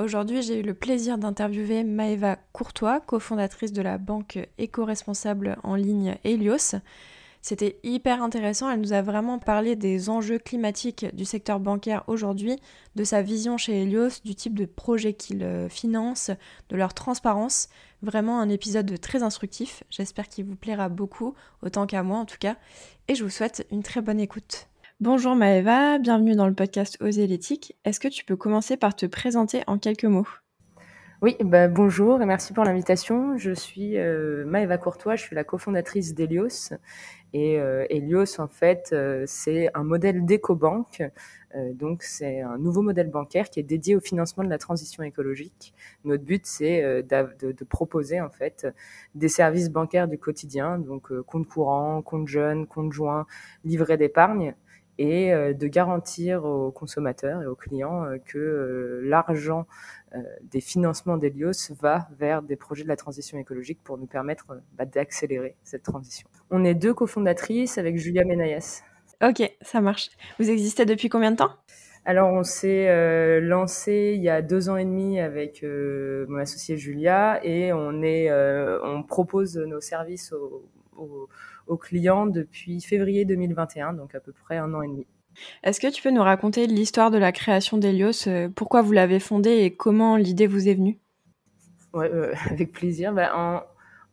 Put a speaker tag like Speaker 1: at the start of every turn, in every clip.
Speaker 1: Aujourd'hui, j'ai eu le plaisir d'interviewer Maëva Courtois, cofondatrice de la banque éco-responsable en ligne Helios. C'était hyper intéressant, elle nous a vraiment parlé des enjeux climatiques du secteur bancaire aujourd'hui, de sa vision chez Helios, du type de projet qu'il euh, finance, de leur transparence. Vraiment un épisode très instructif, j'espère qu'il vous plaira beaucoup, autant qu'à moi en tout cas, et je vous souhaite une très bonne écoute. Bonjour Maëva, bienvenue dans le podcast Oser l'éthique. Est-ce que tu peux commencer par te présenter en quelques mots?
Speaker 2: Oui, bah, bonjour et merci pour l'invitation. Je suis euh, Maëva Courtois, je suis la cofondatrice d'Elios. Et euh, Helios, en fait, euh, c'est un modèle d'éco-banque. donc, c'est un nouveau modèle bancaire qui est dédié au financement de la transition écologique. Notre but, c'est de, de, proposer, en fait, des services bancaires du quotidien, donc compte courant, compte jeune, compte joint, livret d'épargne, et euh, de garantir aux consommateurs et aux clients euh, que euh, l'argent des financements d'Elios va vers des projets de la transition écologique pour nous permettre bah, d'accélérer cette transition. On est deux cofondatrices avec Julia Menayas.
Speaker 1: Ok, ça marche. Vous existez depuis combien de temps?
Speaker 2: Alors, on s'est lancé il y a deux ans et demi avec mon associé Julia et on est, on propose nos services aux, aux clients depuis février 2021, donc à peu près un an et demi.
Speaker 1: Est-ce que tu peux nous raconter l'histoire de la création d'Elios euh, Pourquoi vous l'avez fondée et comment l'idée vous est venue?
Speaker 2: Euh, avec plaisir. Ben,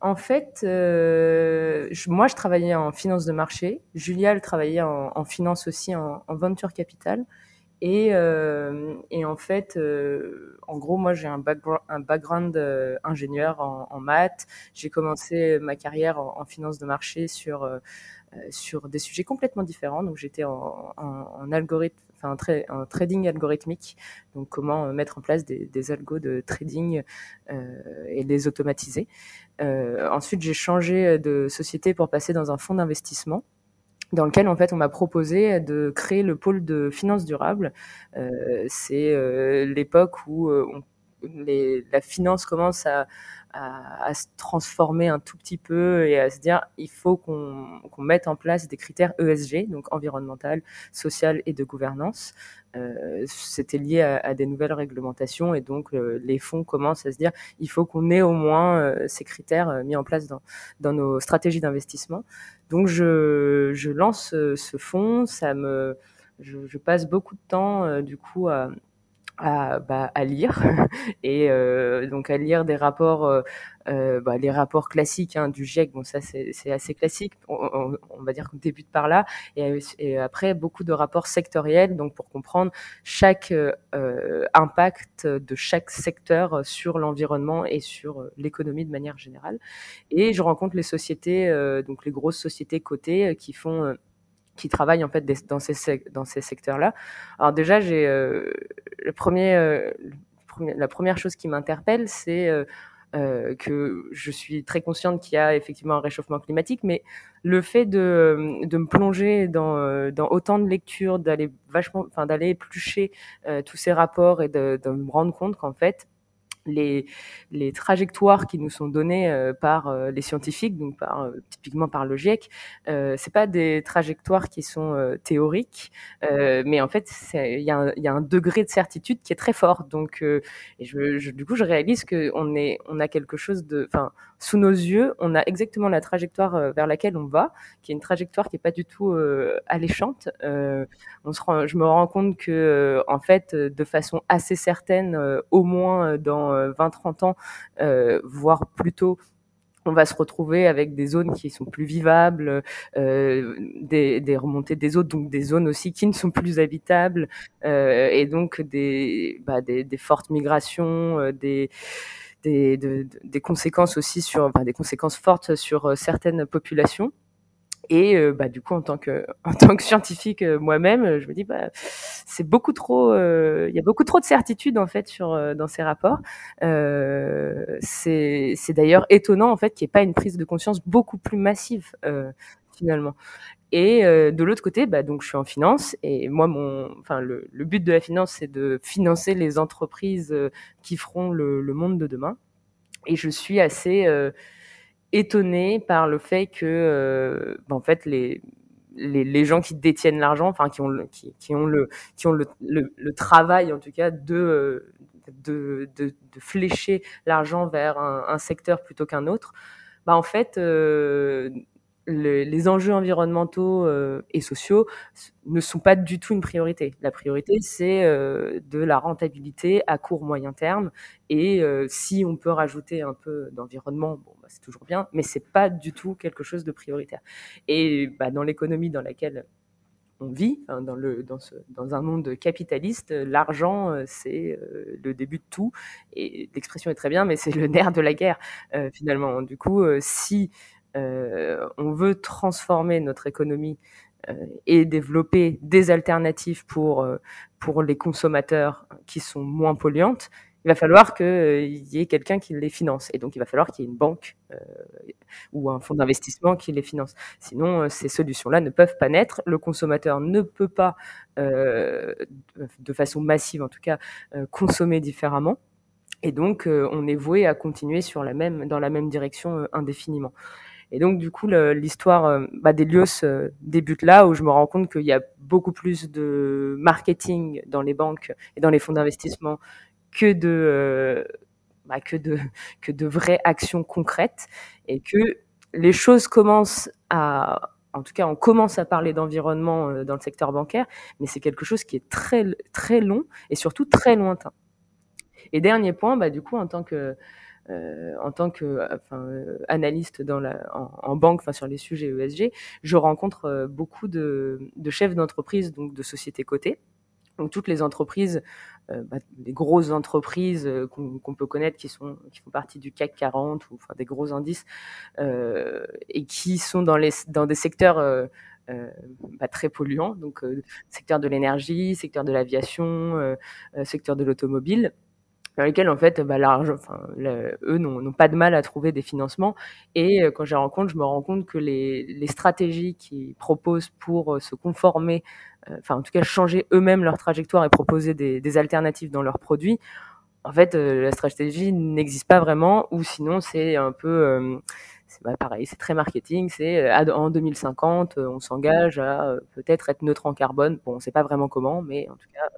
Speaker 2: en, fait, euh, moi, je travaillais en finance de marché. Julia, elle travaillait en, finance aussi, en, en venture capital. Et, euh, et en fait, euh, en gros, moi, j'ai un background, un background euh, ingénieur en, en maths. J'ai commencé ma carrière en, en, finance de marché sur euh, sur des sujets complètement différents. Donc, j'étais en, en, algorithme, enfin, un, trading algorithmique. Donc, comment mettre en place des, des algos de trading et les automatiser. ensuite, j'ai changé de société pour passer dans un fonds d'investissement dans lequel en fait on m'a proposé de créer le pôle de finances durables. Euh, c'est euh, l'époque où euh, on, les, la finance commence à, à, à, se transformer un tout petit peu et à se dire il faut qu'on qu'on mette en place des critères ESG, donc environnemental, social et de gouvernance. Euh, C'était lié à, à, des nouvelles réglementations et donc euh, les fonds commencent à se dire il faut qu'on ait au moins euh, ces critères euh, mis en place dans, dans nos stratégies d'investissement. Donc je, je lance ce fonds, ça me je, je, passe beaucoup de temps du coup à, à, bah, à lire. Et euh, donc à lire des rapports euh, euh, bah, les rapports classiques hein, du GIEC bon ça c'est assez classique. On, on, va dire qu'on débute par là. Et, et, après beaucoup de rapports sectoriels donc pour comprendre chaque euh, impact de chaque secteur sur l'environnement et sur l'économie de manière générale. Et je rencontre les sociétés euh, donc les grosses sociétés cotées qui font qui travaillent en fait dans ces secteurs-là. Alors déjà, j'ai euh, euh, la première chose qui m'interpelle, c'est euh, que je suis très consciente qu'il y a effectivement un réchauffement climatique, mais le fait de, me plonger dans, autant de lectures, d'aller vachement, enfin d'aller éplucher tous ces rapports et de me rendre compte qu'en fait les, les trajectoires qui nous sont données euh, par euh, les scientifiques, donc euh, typiquement par le GIEC, euh, c'est pas des trajectoires qui sont théoriques, mais en fait, il y, y, a un degré de certitude qui est très fort. Donc, et je, du coup, je réalise qu'on est, on a quelque chose de, enfin, sous nos yeux, on a exactement la trajectoire vers laquelle on va, qui est une trajectoire qui est pas du tout alléchante. on se je me rends compte que, en fait, de façon assez certaine, au moins dans 20-30 ans, euh, voire plus tôt, on va se retrouver avec des zones qui sont plus vivables, euh, des, des, remontées des eaux, donc des zones aussi qui ne sont plus habitables, euh, et donc des, bah, fortes migrations, euh, des, des, de, des conséquences aussi des conséquences fortes sur euh, certaines populations. Et euh, bah, du coup, en tant que, en tant que scientifique euh, moi-même, je me dis, bah, c'est beaucoup trop, euh, il y a beaucoup trop de certitudes en fait sur dans ces rapports. c'est c'est d'ailleurs étonnant en fait qu'il n'y ait pas une prise de conscience beaucoup plus massive finalement. Et de l'autre côté, bah, donc je suis en finance et moi mon, enfin le, le but de la finance c'est de financer les entreprises qui feront le, le, monde de demain. Et je suis assez étonné par le fait que, bah, en fait, les, les, les, gens qui détiennent l'argent, enfin qui ont le, qui, qui, ont le qui ont le, le, le, travail en tout cas de de, de, de flécher l'argent vers un, un, secteur plutôt qu'un autre, bah en fait euh, les enjeux environnementaux euh, et sociaux ne sont pas du tout une priorité. La priorité, c'est euh, de la rentabilité à court moyen terme. Et euh, si on peut rajouter un peu d'environnement, bon, bah, c'est toujours bien, mais c'est pas du tout quelque chose de prioritaire. Et bah, dans l'économie dans laquelle on vit, hein, dans, dans, un monde capitaliste, l'argent, c'est le début de tout. Et l'expression est très bien, mais c'est le nerf de la guerre, finalement. Du coup, si on veut transformer notre économie euh, et développer des alternatives pour, euh, pour les consommateurs qui sont moins polluantes, il va falloir qu'il y ait quelqu'un qui les finance. Et donc, il va falloir qu'il y ait une banque euh, ou un fonds d'investissement qui les finance. Sinon, ces solutions-là ne peuvent pas naître. Le consommateur ne peut pas, euh, de façon massive en tout cas, euh, consommer différemment. Et donc, on est voué à continuer sur la même, dans la même direction indéfiniment. Et donc, du coup, l'histoire euh, bah, d'Elios euh, débute là, où je me rends compte qu'il y a beaucoup plus de marketing dans les banques et dans les fonds d'investissement que de, euh, bah, que, de, que de vraies actions concrètes, et que les choses commencent à... En tout cas, on commence à parler d'environnement dans le secteur bancaire, mais c'est quelque chose qui est très, très long et surtout très lointain. Et dernier point, bah, du coup, en tant que euh, en tant que enfin, euh, analyste dans la, en, en banque, enfin, sur les sujets ESG, je rencontre euh, beaucoup de, de chefs d'entreprise, donc de sociétés cotées. Donc toutes les entreprises, euh, bah, les grosses entreprises euh, qu'on peut connaître, qui sont qui font partie du CAC 40 ou enfin des gros indices euh, et qui sont dans les dans des secteurs euh, bah, très polluants, donc secteur de l'énergie, secteur de l'aviation, secteur de l'automobile dans lesquels en fait bah, l'argent, enfin, eux n'ont pas de mal à trouver des financements. Et euh, quand les rencontre, je me rends compte que les, les stratégies qu'ils proposent pour euh, se conformer, euh, enfin en tout cas changer eux-mêmes leur trajectoire et proposer des, alternatives dans leurs produits, en fait la stratégie n'existe pas vraiment, ou sinon c'est un peu c'est pareil, c'est très marketing. C'est en 2050, on s'engage à peut-être être neutre en carbone. Bon, on sait pas vraiment comment, mais en tout cas,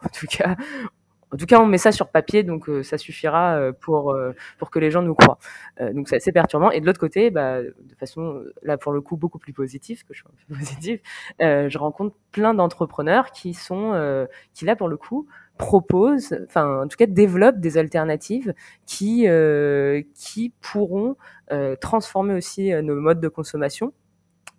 Speaker 2: en tout cas, en tout cas, on met ça sur papier, donc euh, ça suffira euh, pour euh, pour que les gens nous croient. donc c'est assez perturbant. Et de l'autre côté, bah, de façon là pour le coup beaucoup plus positive, que je suis un peu positive, je rencontre plein d'entrepreneurs qui sont qui là pour le coup proposent, enfin en tout cas développent des alternatives qui qui pourront transformer aussi nos modes de consommation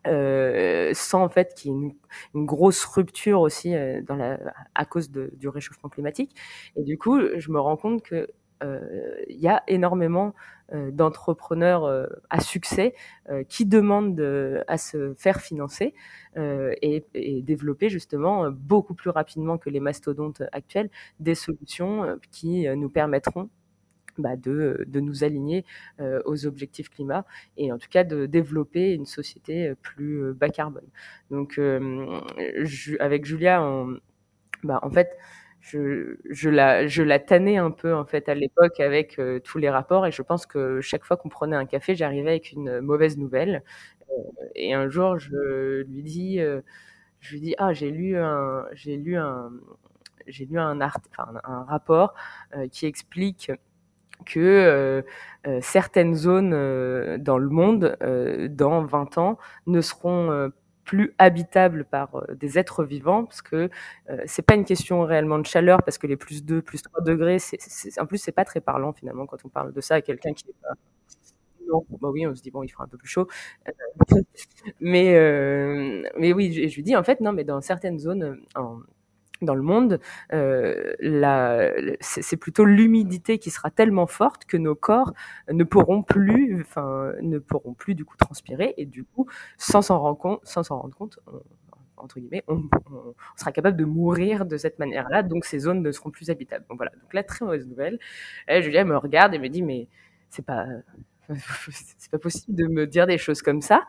Speaker 2: euh, sans en fait qu'il y ait une, grosse rupture aussi euh, dans la, à cause de, du réchauffement climatique. Et du coup, je me rends compte que euh, il y a énormément euh, d'entrepreneurs à succès qui demandent à se faire financer et, et, développer justement beaucoup plus rapidement que les mastodontes actuels des solutions qui nous permettront bah, de, de, nous aligner euh, aux objectifs climat et en tout cas de développer une société plus euh, bas carbone. Donc, euh, avec Julia, bah, en fait, je, la, tannais un peu en fait à l'époque avec euh, tous les rapports et je pense que chaque fois qu'on prenait un café, j'arrivais avec une mauvaise nouvelle. et un jour, je lui dis, je lui dis, ah, j'ai lu un, j'ai lu un, j'ai lu un, rapport qui explique que euh, euh, certaines zones euh, dans le monde, dans 20 ans, ne seront plus habitables par des êtres vivants, parce que c'est pas une question réellement de chaleur, parce que les plus 2, plus 3 degrés, en plus c'est pas très parlant finalement quand on parle de ça à quelqu'un qui est pas non, bah oui, on se dit bon, il fera un peu plus chaud, mais mais oui, je, lui dis en fait non, mais dans certaines zones dans le monde, euh, c'est plutôt l'humidité qui sera tellement forte que nos corps ne pourront plus, enfin, ne pourront plus du coup transpirer et du coup, sans s'en rendre compte, sans s'en rendre compte, on, entre guillemets, on, sera capable de mourir de cette manière-là, donc ces zones ne seront plus habitables. Donc voilà, donc la très mauvaise nouvelle. Et Julia me regarde et me dit mais c'est pas, c'est pas possible de me dire des choses comme ça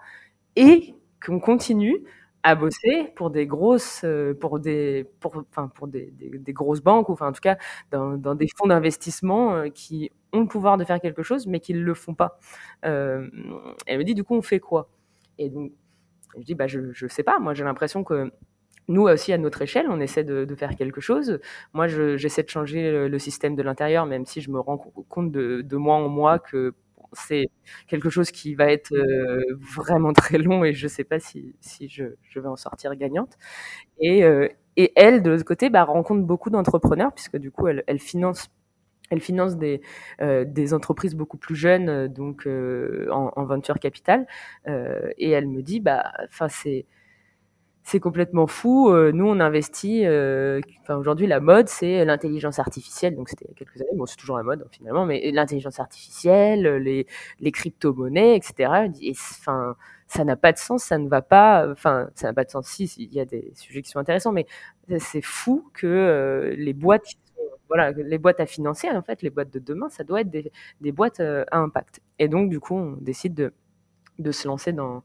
Speaker 2: et qu'on continue à bosser pour des grosses, euh, pour des, pour, enfin, pour des, des, grosses banques, ou enfin, en tout cas, dans, dans des fonds d'investissement euh, qui ont le pouvoir de faire quelque chose, mais qui ne le font pas. Euh, elle me dit, du coup, on fait quoi? Et donc, je dis, bah, je ne sais pas. Moi, j'ai l'impression que nous aussi, à notre échelle, on essaie de, de faire quelque chose. Moi, j'essaie de changer le, le système de l'intérieur, même si je me rends compte de, de mois en mois que c'est quelque chose qui va être euh, vraiment très long et je ne sais pas si, si je, je, vais en sortir gagnante. Et, euh, et elle, de l'autre côté, bah, rencontre beaucoup d'entrepreneurs puisque du coup, elle, elle finance elle finance des, euh, des entreprises beaucoup plus jeunes, donc euh, en, en, venture capital, euh, et elle me dit, bah, enfin c'est c'est complètement fou. Euh, nous, on investit. Euh, aujourd'hui, la mode, c'est l'intelligence artificielle. Donc, c'était il y a quelques années. Bon, c'est toujours la mode finalement, mais l'intelligence artificielle, les, les crypto-monnaies, etc. Et enfin, ça n'a pas de sens. Ça ne va pas. Enfin, ça n'a pas de sens. Si, il y a des sujets qui sont intéressants, mais c'est fou que euh, les boîtes, voilà, les boîtes à financer, en fait, les boîtes de demain, ça doit être des, des boîtes à impact. Et donc, du coup, on décide de, de se lancer dans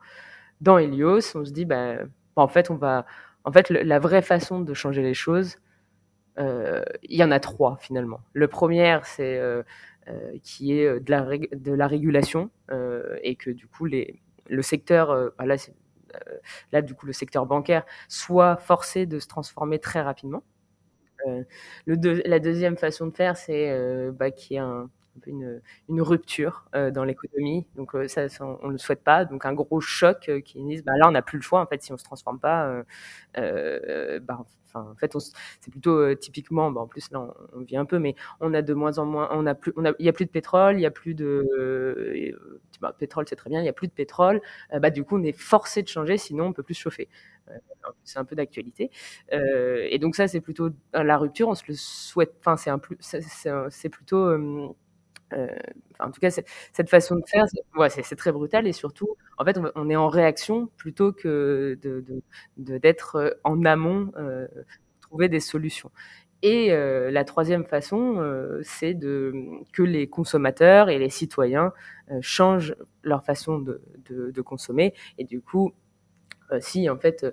Speaker 2: dans Helios. On se dit, bah en fait, on va, en fait, la vraie façon de changer les choses, euh, il y en a trois finalement. Le premier, c'est euh, euh, qui est de la, de la régulation euh, et que du coup les, le secteur, euh, bah là, euh, là du coup le secteur bancaire soit forcé de se transformer très rapidement. le deux, la deuxième façon de faire, c'est bah, qu'il y ait un, un peu une, une rupture euh, dans l'économie. Donc euh, ça, on ne le souhaite pas. Donc un gros choc euh, qui disent bah là on n'a plus le choix en fait si on se transforme pas. bah, enfin en fait c'est plutôt typiquement bah, en plus là on, vit un peu mais on a de moins en moins on a plus on a il y a plus de pétrole il y a plus de bah, pétrole c'est très bien il y a plus de pétrole bah du coup on est forcé de changer sinon on peut plus se chauffer c'est un peu d'actualité. Euh, et donc ça, c'est plutôt la rupture. On se le souhaite. Enfin, c'est un plus, c'est plutôt euh, euh, en tout cas, cette façon de faire, c'est très brutal et surtout, en fait, on, est en réaction plutôt que d'être de, en amont, euh, trouver des solutions. Et euh, la troisième façon, euh, c'est que les consommateurs et les citoyens euh, changent leur façon de, de, consommer et du coup, si en fait euh,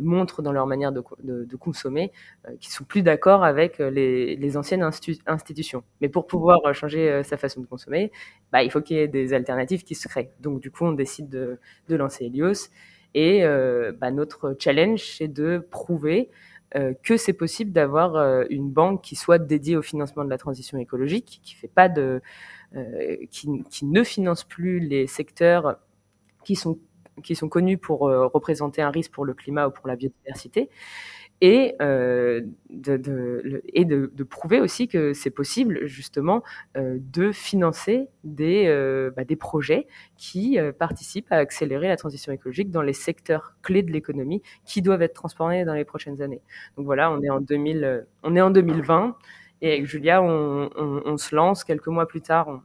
Speaker 2: montrent dans leur manière de, de, de consommer euh, qu'ils sont plus d'accord avec euh, les, les anciennes institu institutions. Mais pour pouvoir changer sa façon de consommer, bah, il faut qu'il y ait des alternatives qui se créent. Donc du coup, on décide de, de lancer Helios. Et bah, notre challenge, c'est de prouver euh, que c'est possible d'avoir euh, une banque qui soit dédiée au financement de la transition écologique, qui fait pas de, euh, qui, qui, ne finance plus les secteurs qui sont qui sont connus pour euh, représenter un risque pour le climat ou pour la biodiversité, et, euh, de, et de, prouver aussi que c'est possible justement euh, de financer des, bah, des projets qui participent à accélérer la transition écologique dans les secteurs clés de l'économie qui doivent être transformés dans les prochaines années. Donc voilà, on est en, 2000, on est en 2020 et avec Julia, on, on, se lance quelques mois plus tard.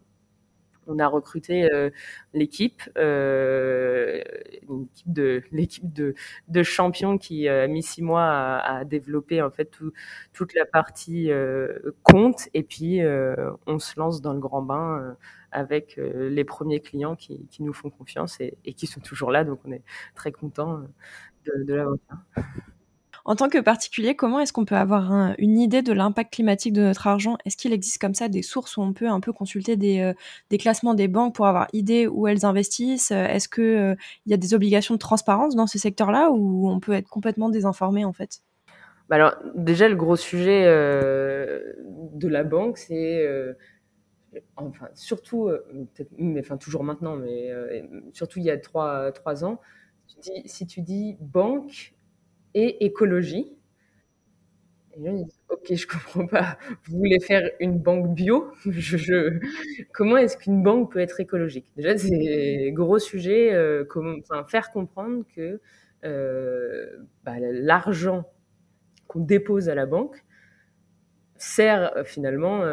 Speaker 2: On a recruté euh, l'équipe, euh, l'équipe de l'équipe de, de, champions qui euh, a mis six mois à, développer en fait tout, toute la partie euh, compte et puis euh, on se lance dans le grand bain euh, avec les premiers clients qui, nous font confiance et, et, qui sont toujours là donc on est très content de, de l'aventure.
Speaker 1: En tant que particulier, comment est-ce qu'on peut avoir un, une idée de l'impact climatique de notre argent? Est-ce qu'il existe comme ça des sources où on peut un peu consulter des, euh, classements des banques pour avoir idée où elles investissent? Est-ce qu'il euh, y a des obligations de transparence dans ce secteur-là ou on peut être complètement désinformé en fait?
Speaker 2: Bah alors déjà le gros sujet euh, de la banque c'est euh, enfin surtout mais enfin toujours maintenant mais surtout il y a trois trois ans si tu dis banque et écologie. Et là, disent, ok, je comprends pas. Vous voulez faire une banque bio? Je, je... Comment est-ce qu'une banque peut être écologique Déjà, c'est gros sujet. Euh, faire comprendre que euh, bah, l'argent qu'on dépose à la banque sert finalement,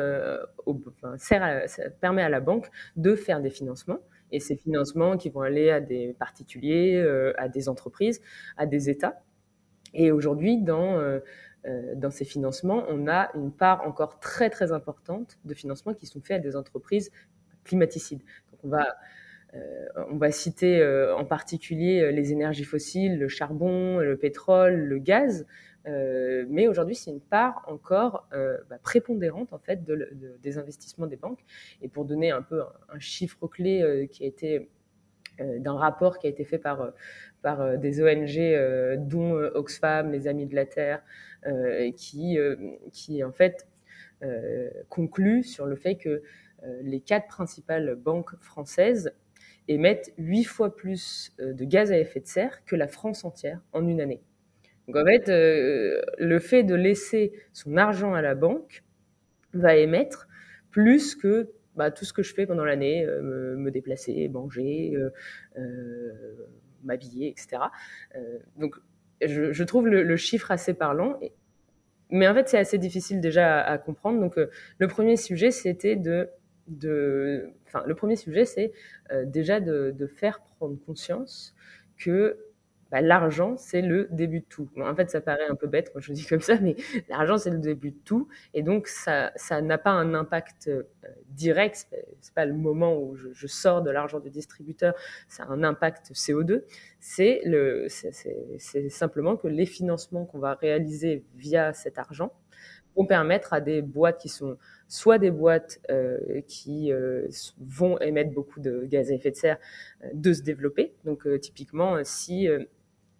Speaker 2: sert ça permet à la banque de faire des financements et ces financements qui vont aller à des particuliers, à des entreprises, à des États. Et aujourd'hui, dans, dans ces financements, on a une part encore très très importante de financements qui sont faits à des entreprises climaticides. Donc on va euh, on va citer euh, en particulier euh, les énergies fossiles, le charbon, le pétrole, le gaz, mais aujourd'hui c'est une part encore bah, prépondérante en fait des investissements des banques. Et pour donner un peu un, chiffre clé qui a été d'un rapport qui a été fait par, par des ONG, dont Oxfam, les Amis de la Terre, qui, qui en fait conclut sur le fait que les quatre principales banques françaises émettent huit fois plus euh, de gaz à effet de serre que la France entière en une année. Donc en fait, euh, le fait de laisser son argent à la banque va émettre plus que bah, tout ce que je fais pendant l'année, euh, me, déplacer, manger, m'habiller, etc. donc je, trouve le, chiffre assez parlant. mais en fait, c'est assez difficile déjà à, comprendre. Donc le premier sujet, c'était de enfin, le premier sujet, c'est euh, déjà de, faire prendre conscience que bah, l'argent, c'est le début de tout. en fait, ça paraît un peu bête quand je dis comme ça, mais l'argent, c'est le début de tout. Et donc, ça n'a pas un impact euh, direct. C'est pas le moment où je, je sors de l'argent du distributeur, ça a un impact CO2. C'est simplement que les financements qu'on va réaliser via cet argent vont permettre à des boîtes qui sont soit des boîtes euh, qui euh, vont émettre beaucoup de gaz à effet de serre euh, de se développer. Donc typiquement, si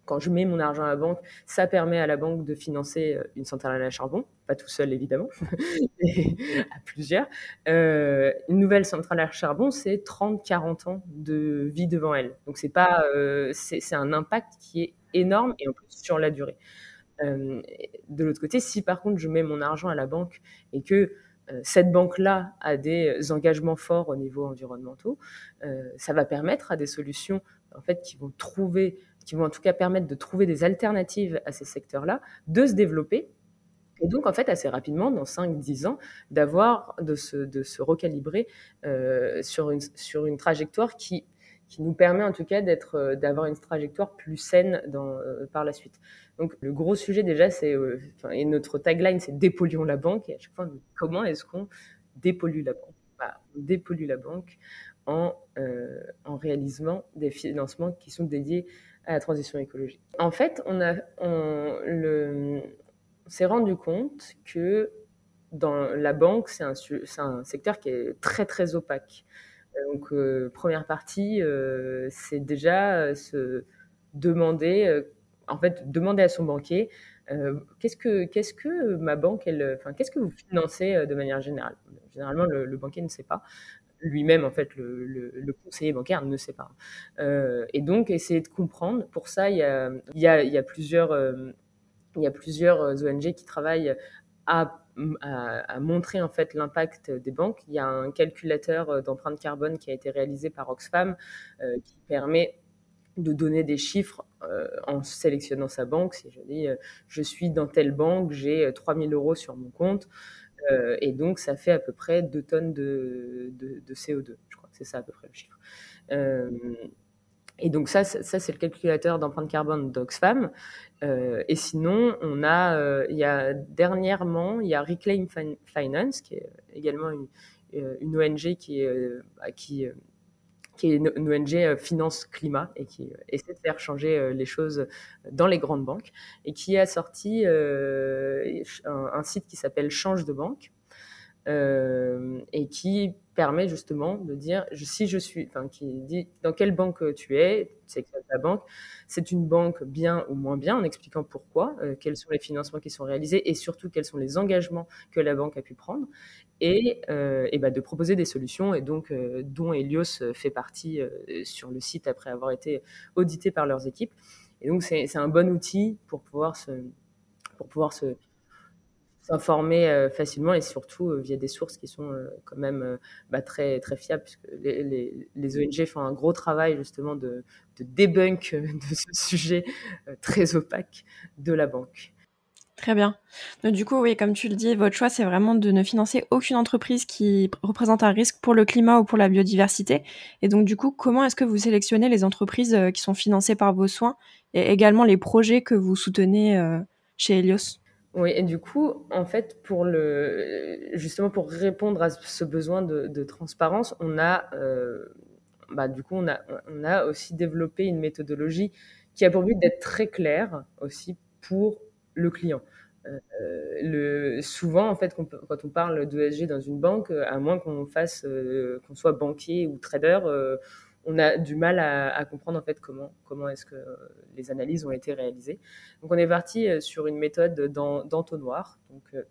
Speaker 2: quand je mets mon argent à la banque, ça permet à la banque de financer une centrale à charbon, pas tout seul évidemment, mais à plusieurs. une nouvelle centrale à charbon, c'est 30-40 ans de vie devant elle. Donc c'est pas, c'est un impact qui est énorme et en plus sur la durée. De l'autre côté, si par contre je mets mon argent à la banque et que euh, cette banque-là a des engagements forts au niveau environnementaux, euh, ça va permettre à des solutions en fait qui vont trouver, qui vont en tout cas permettre de trouver des alternatives à ces secteurs-là, de se développer. Et donc, en fait, assez rapidement, dans 5-10 ans, d'avoir, de se, de se recalibrer euh, sur, une, sur une trajectoire qui qui nous permet en tout cas d'être, euh, d'avoir une trajectoire plus saine euh, par la suite. Donc le gros sujet déjà, c'est euh, et notre tagline, c'est dépolluons la banque. Et à chaque fois, comment est-ce qu'on dépollue la banque? Bah, On dépollue la banque en, en réalisant des financements qui sont dédiés à la transition écologique. En fait, on a on, le, s'est rendu compte que dans la banque, c'est un, un secteur qui est très très opaque. Donc, euh, première partie, euh, c'est déjà euh, se demander, en fait, demander à son banquier qu'est-ce que qu'est-ce que ma banque, qu'est-ce que vous financez de manière générale? Généralement, le, banquier ne sait pas. Lui-même, en fait, le, conseiller bancaire ne sait pas. et donc, essayer de comprendre. Pour ça, il y a, il y a plusieurs ONG qui travaillent à à, montrer en fait l'impact des banques. Il y a un calculateur euh, d'empreinte carbone qui a été réalisé par Oxfam euh, qui permet de donner des chiffres euh, en sélectionnant sa banque. Si je dis je suis dans telle banque, j'ai 3000 euros sur mon compte, et donc ça fait à peu près 2 tonnes de, de, CO2. Je crois que c'est ça à peu près le chiffre. Et donc ça, ça c'est le calculateur d'empreinte carbone d'Oxfam. Euh, et sinon, on a, euh, il y a dernièrement, il y a Reclaim Finance, qui est également une, euh, une ONG qui est, bah, qui, qui est une, ONG finance climat et qui essaie de faire changer les choses dans les grandes banques et qui a sorti un, un, site qui s'appelle Change de banque et qui permet justement de dire si je suis, enfin, qui dit dans quelle banque tu es, c'est que la banque, c'est une banque bien ou moins bien, en expliquant pourquoi, euh, quels sont les financements qui sont réalisés et surtout quels sont les engagements que la banque a pu prendre et, euh, bah, de proposer des solutions et donc euh, dont Helios fait partie sur le site après avoir été audité par leurs équipes. Et donc c'est un bon outil pour pouvoir se, pour pouvoir se, s'informer euh, facilement et surtout euh, via des sources qui sont euh, quand même bah, très, très fiables, puisque les, ONG font un gros travail justement de, de débunk de ce sujet très opaque de la banque.
Speaker 1: Très bien. Donc, du coup, oui, comme tu le dis, votre choix, c'est vraiment de ne financer aucune entreprise qui représente un risque pour le climat ou pour la biodiversité. Et donc, du coup, comment est-ce que vous sélectionnez les entreprises qui sont financées par vos soins et également les projets que vous soutenez chez Helios?
Speaker 2: Oui, et du coup, en fait, pour le, justement pour répondre à ce besoin de, transparence, on a, euh, bah, du coup, on a, on a aussi développé une méthodologie qui a pour but d'être très claire aussi pour le client. Euh, souvent, en fait, quand on parle d'ESG dans une banque, à moins qu'on fasse, euh, qu'on soit banquier ou trader, on a du mal à, comprendre en fait comment, comment est-ce que les analyses ont été réalisées. Donc on est parti euh, sur une méthode d'entonnoir. Donc euh,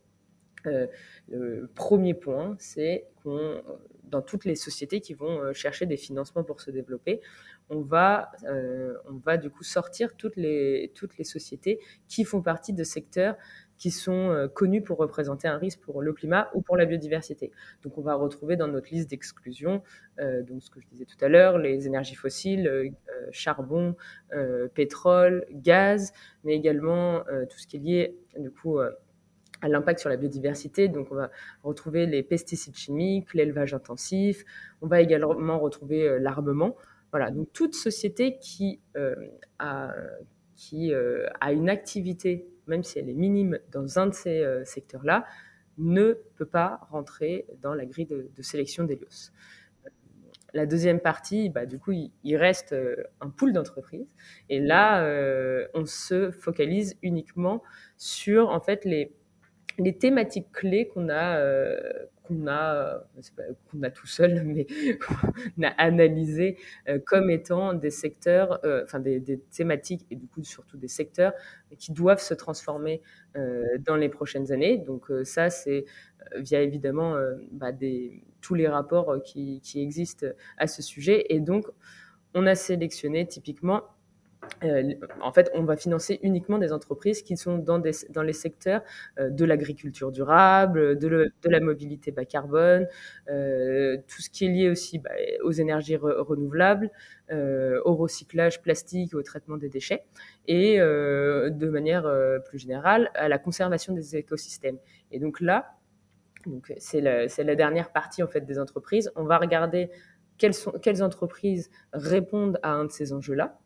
Speaker 2: euh, le premier point, c'est qu'on dans toutes les sociétés qui vont chercher des financements pour se développer, on va, on va du coup sortir toutes les, toutes les sociétés qui font partie de secteurs qui sont euh, connus pour représenter un risque pour le climat ou pour la biodiversité. Donc on va retrouver dans notre liste d'exclusion, euh, donc ce que je disais tout à l'heure, les énergies fossiles, euh, charbon, pétrole, gaz, mais également tout ce qui est lié du coup à l'impact sur la biodiversité. Donc, on va retrouver les pesticides chimiques, l'élevage intensif. On va également retrouver l'armement. Voilà. Donc, toute société qui a, qui a une activité même si elle est minime dans un de ces euh, secteurs-là, ne peut pas rentrer dans la grille de, sélection d'Elios. La deuxième partie, bah, du coup, il, reste euh, un pool d'entreprises. Et là, euh, on se focalise uniquement sur en fait les, les thématiques clés qu'on a, qu'on a, qu'on a tout seul, mais qu'on a analysé euh, comme étant des secteurs, euh, enfin des, thématiques et du coup surtout des secteurs qui doivent se transformer euh, dans les prochaines années. Donc ça, c'est via évidemment bah, des, tous les rapports qui, qui existent à ce sujet. Et donc, on a sélectionné typiquement euh, en fait, on va financer uniquement des entreprises qui sont dans, les secteurs euh, de l'agriculture durable, de, la mobilité bas carbone, euh, tout ce qui est lié aussi bah, aux énergies renouvelables, au recyclage plastique, au traitement des déchets, et de manière plus générale à la conservation des écosystèmes. Et donc là, c'est la, dernière partie en fait des entreprises. On va regarder quelles entreprises répondent à un de ces enjeux-là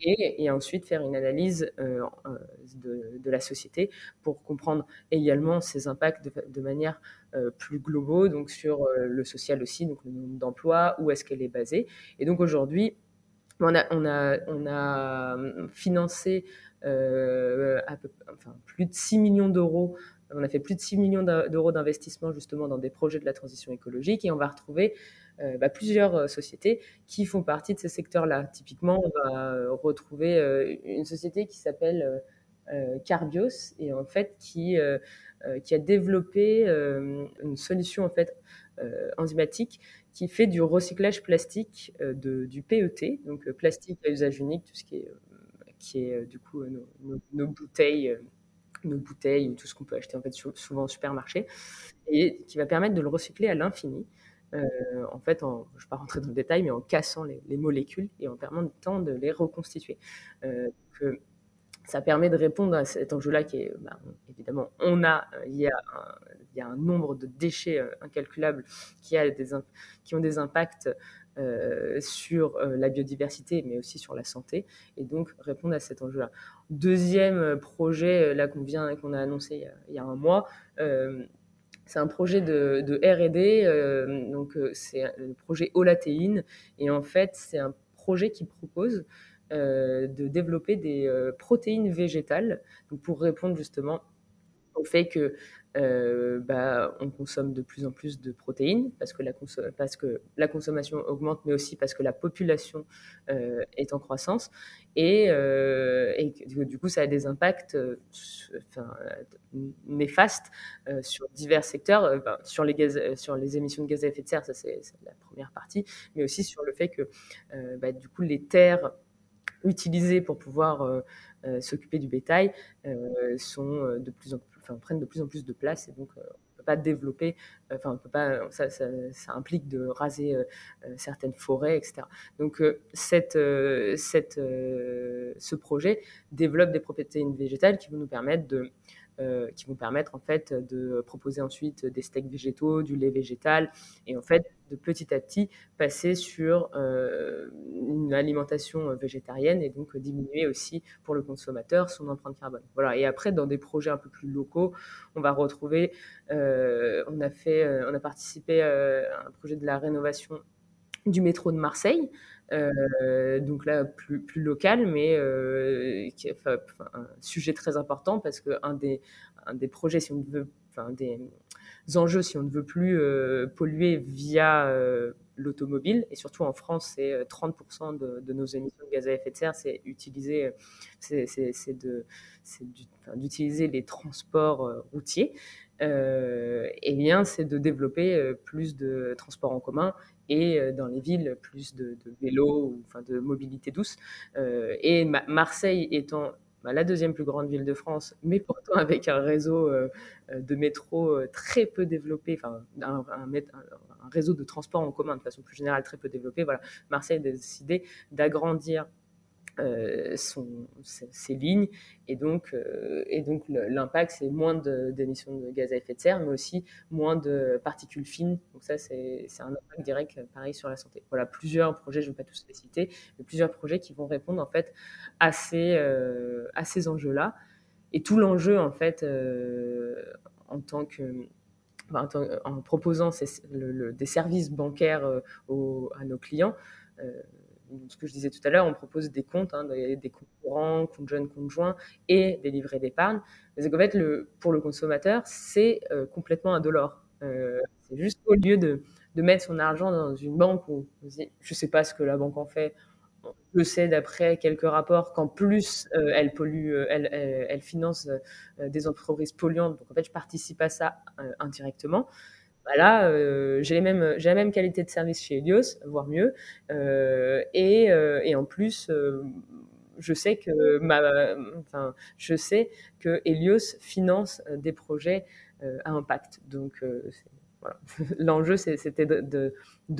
Speaker 2: et, ensuite faire une analyse euh, euh, de, la société pour comprendre également ses impacts de, manière euh, plus globaux, donc sur le social aussi, donc le nombre d'emplois, où est-ce qu'elle est basée. Et donc aujourd'hui, on a, on a, on a financé enfin, plus de 6 millions d'euros on a fait plus de 6 millions d'euros d'investissement justement dans des projets de la transition écologique et on va retrouver bah, plusieurs euh, sociétés qui font partie de ces secteurs-là. Typiquement, on va euh, retrouver une société qui s'appelle Carbios et en fait qui, a développé une solution en fait enzymatique qui fait du recyclage plastique de, du PET, donc plastique à usage unique, tout ce qui est, du coup nos, bouteilles nos bouteilles ou tout ce qu'on peut acheter en fait souvent au supermarché et qui va permettre de le recycler à l'infini euh, en fait, je ne vais pas rentrer dans le détail, mais en cassant les, molécules et en permettant de les reconstituer. Euh, ça permet de répondre à cet enjeu-là qui est, bah, évidemment, on a, il y a, un, nombre de déchets euh, incalculables qui, ont des impacts sur la biodiversité, mais aussi sur la santé, et donc répondre à cet enjeu-là. Deuxième projet, là qu'on vient, qu'on a annoncé il y a un mois, c'est un projet de, R&D, euh, donc euh, c'est le projet Olatéine, et en fait c'est un projet qui propose euh, de développer des protéines végétales, pour répondre justement au fait que euh, bah, on consomme de plus en plus de protéines parce que la, consommation augmente, mais aussi parce que la population euh, est en croissance. Et, euh, du coup, ça a des impacts néfastes sur divers secteurs, ben, sur, les émissions de gaz à effet de serre, ça c'est la première partie, mais aussi sur le fait que bah, du coup, les terres utilisées pour pouvoir s'occuper du bétail sont de plus en prennent de plus en plus de place et donc euh, on peut pas développer, euh, enfin on peut pas, ça, ça, implique de raser euh, certaines forêts, etc. Donc cette, cette, ce projet développe des propriétés végétales qui vont nous permettre de qui vont permettre en fait de proposer ensuite des steaks végétaux, du lait végétal, et en fait de petit à petit passer sur une alimentation végétarienne et donc diminuer aussi pour le consommateur son empreinte carbone. Voilà. Et après, dans des projets un peu plus locaux, on va retrouver, on a fait, on a participé à un projet de la rénovation du métro de Marseille. Euh, donc là, plus, local, mais euh, qui, enfin, un sujet très important parce qu'un des, un des projets, si on veut, enfin, des enjeux, si on ne veut plus euh, polluer via l'automobile, et surtout en France, c'est 30% de, nos émissions de gaz à effet de serre, c'est utiliser, c'est, d'utiliser les transports routiers. Et bien, c'est de développer plus de transports en commun et euh, dans les villes, plus de, de vélo, ou, enfin de mobilité douce. Euh, et Marseille étant bah, la deuxième plus grande ville de France, mais pourtant avec un réseau euh, de métro très peu développé, enfin un, réseau de transport en commun de façon plus générale très peu développé. Voilà, Marseille a décidé d'agrandir euh, son, ces lignes. Et donc, euh, l'impact, c'est moins d'émissions de, gaz à effet de serre, mais aussi moins de particules fines. Donc ça, c'est un impact direct, pareil, sur la santé. Voilà, plusieurs projets, je ne vais pas tous les citer, mais plusieurs projets qui vont répondre en fait à ces, euh, à ces enjeux-là. Et tout l'enjeu, en fait, en tant que en, proposant des services bancaires à nos clients, ce que je disais tout à l'heure, on propose des comptes, hein, des, comptes courants, comptes jeunes, comptes joints et des livrets d'épargne. Mais en fait, pour le consommateur, c'est euh, complètement indolore. Euh, c'est juste au lieu de, mettre son argent dans une banque où je ne sais pas ce que la banque en fait, je sais d'après quelques rapports qu'en plus euh, elle pollue, euh, elle, finance des entreprises polluantes. Donc en fait, je participe à ça indirectement. Bah là, euh, j'ai la même qualité de service chez Helios, voire mieux. Euh, et, euh, et, en plus, je sais que Helios finance des projets à impact. Donc, l'enjeu, c'était de,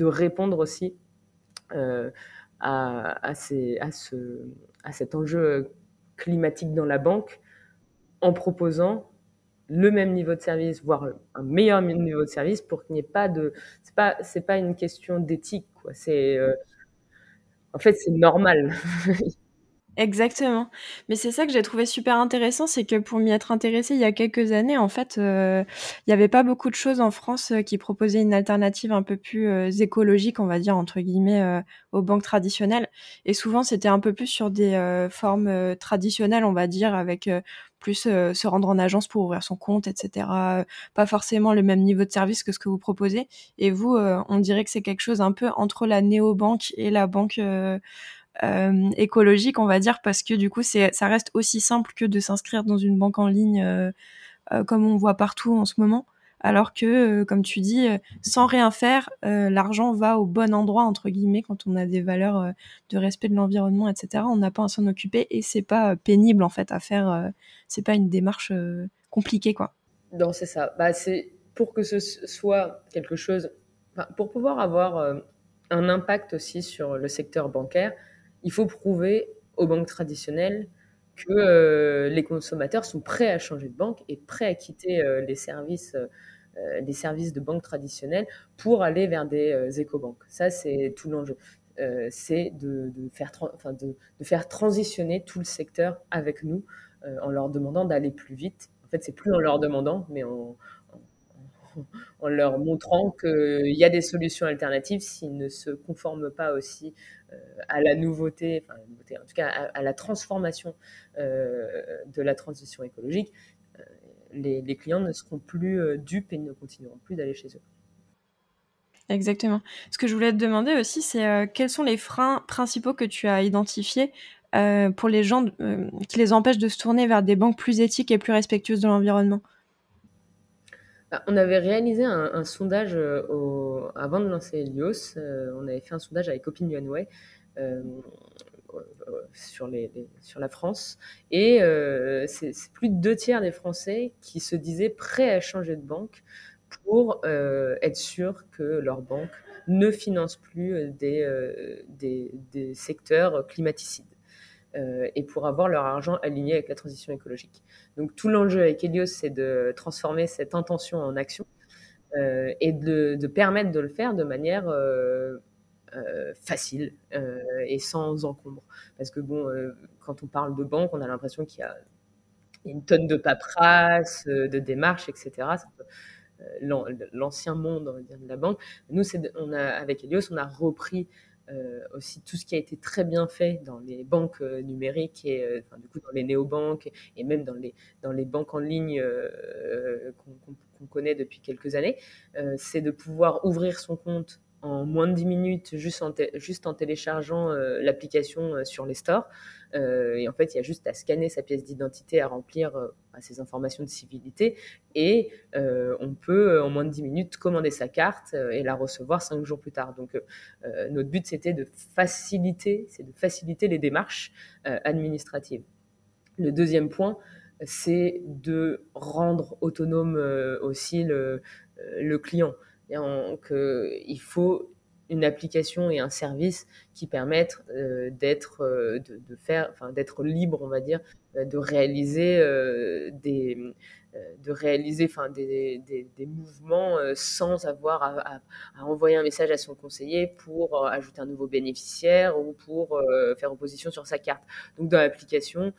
Speaker 2: répondre aussi à cet enjeu climatique dans la banque en proposant le même niveau de service, voire un meilleur niveau de service pour qu'il n'y ait pas de. C'est pas, c'est pas une question d'éthique, quoi. C'est. Euh, en fait, c'est normal.
Speaker 1: Exactement. Mais c'est ça que j'ai trouvé super intéressant, c'est que pour m'y être intéressée il y a quelques années, en fait, euh, il n'y avait pas beaucoup de choses en France euh, qui proposaient une alternative un peu plus euh, écologique, on va dire, entre guillemets, euh, aux banques traditionnelles. Et souvent, c'était un peu plus sur des euh, formes traditionnelles, on va dire, avec plus se rendre en agence pour ouvrir son compte, etc. Pas forcément le même niveau de service que ce que vous proposez. Et vous, on dirait que c'est quelque chose un peu entre la néobanque et la banque euh, écologique, on va dire, parce que du coup, c'est, ça reste aussi simple que de s'inscrire dans une banque en ligne, euh, euh, comme on voit partout en ce moment. Alors que, comme tu dis, sans rien faire, l'argent va au bon endroit entre guillemets quand on a des valeurs de respect de l'environnement, etc. On n'a pas à s'en occuper et c'est pas pénible en fait à faire. c'est pas une démarche compliquée quoi.
Speaker 2: Non, c'est ça. Bah, c'est pour que ce soit quelque chose, pour pouvoir avoir un impact aussi sur le secteur bancaire, il faut prouver aux banques traditionnelles que euh, les consommateurs sont prêts à changer de banque et prêts à quitter euh, les services euh, les services de banque traditionnelles pour aller vers des éco-banques. Ça, c'est tout l'enjeu. c'est de, faire transitionner tout le secteur avec nous en leur demandant d'aller plus vite. En fait, c'est plus en leur demandant, mais en, leur montrant qu'il y a des solutions alternatives s'ils ne se conforment pas aussi à la nouveauté, enfin, en tout cas à, la transformation euh, de la transition écologique, euh, les, clients ne seront plus dupes et ne continueront plus d'aller chez eux.
Speaker 1: Exactement. Ce que je voulais te demander aussi, c'est quels sont les freins principaux que tu as identifiés euh, pour les gens euh, qui les empêchent de se tourner vers des banques plus éthiques et plus respectueuses de l'environnement?
Speaker 2: On avait réalisé un, sondage euh, avant de lancer Helios. Euh, on avait fait un sondage avec OpinionWay euh, sur, la France. Et c'est plus de deux tiers des Français qui se disaient prêts à changer de banque pour être sûr que leur banque ne finance plus des, des, des secteurs climaticides. Et pour avoir leur argent aligné avec la transition écologique. Donc tout l'enjeu avec Helios, c'est de transformer cette intention en action et de, permettre de le faire de manière euh, facile euh, et sans encombre. Parce que bon, euh, quand on parle de banque, on a l'impression qu'il y a une tonne de paperasse, de démarches, etc. L'ancien monde de la banque. Nous, on a, avec Helios, on a repris aussi tout ce qui a été très bien fait dans les banques numériques et coup dans les néobanques et même dans les, banques en ligne qu'on connaît depuis quelques années, c'est de pouvoir ouvrir son compte en moins de 10 minutes juste en, juste en téléchargeant euh, l'application euh, sur les stores. Euh, et en fait, il y a juste à scanner sa pièce d'identité, à remplir bah, ses informations de civilité. Et on peut, en moins de 10 minutes, commander sa carte et la recevoir 5 jours plus tard. Donc, notre but, c'était de faciliter, c'est de faciliter les démarches administratives. Le deuxième point, c'est de rendre autonome aussi le, client qu'il faut une application et un service qui permettent euh, d'être euh, de, faire enfin d'être libre on va dire euh, de réaliser des de réaliser enfin, des, des, mouvements euh, sans avoir à, envoyer un message à son conseiller pour euh, ajouter un nouveau bénéficiaire ou pour faire opposition sur sa carte. Donc dans l'application,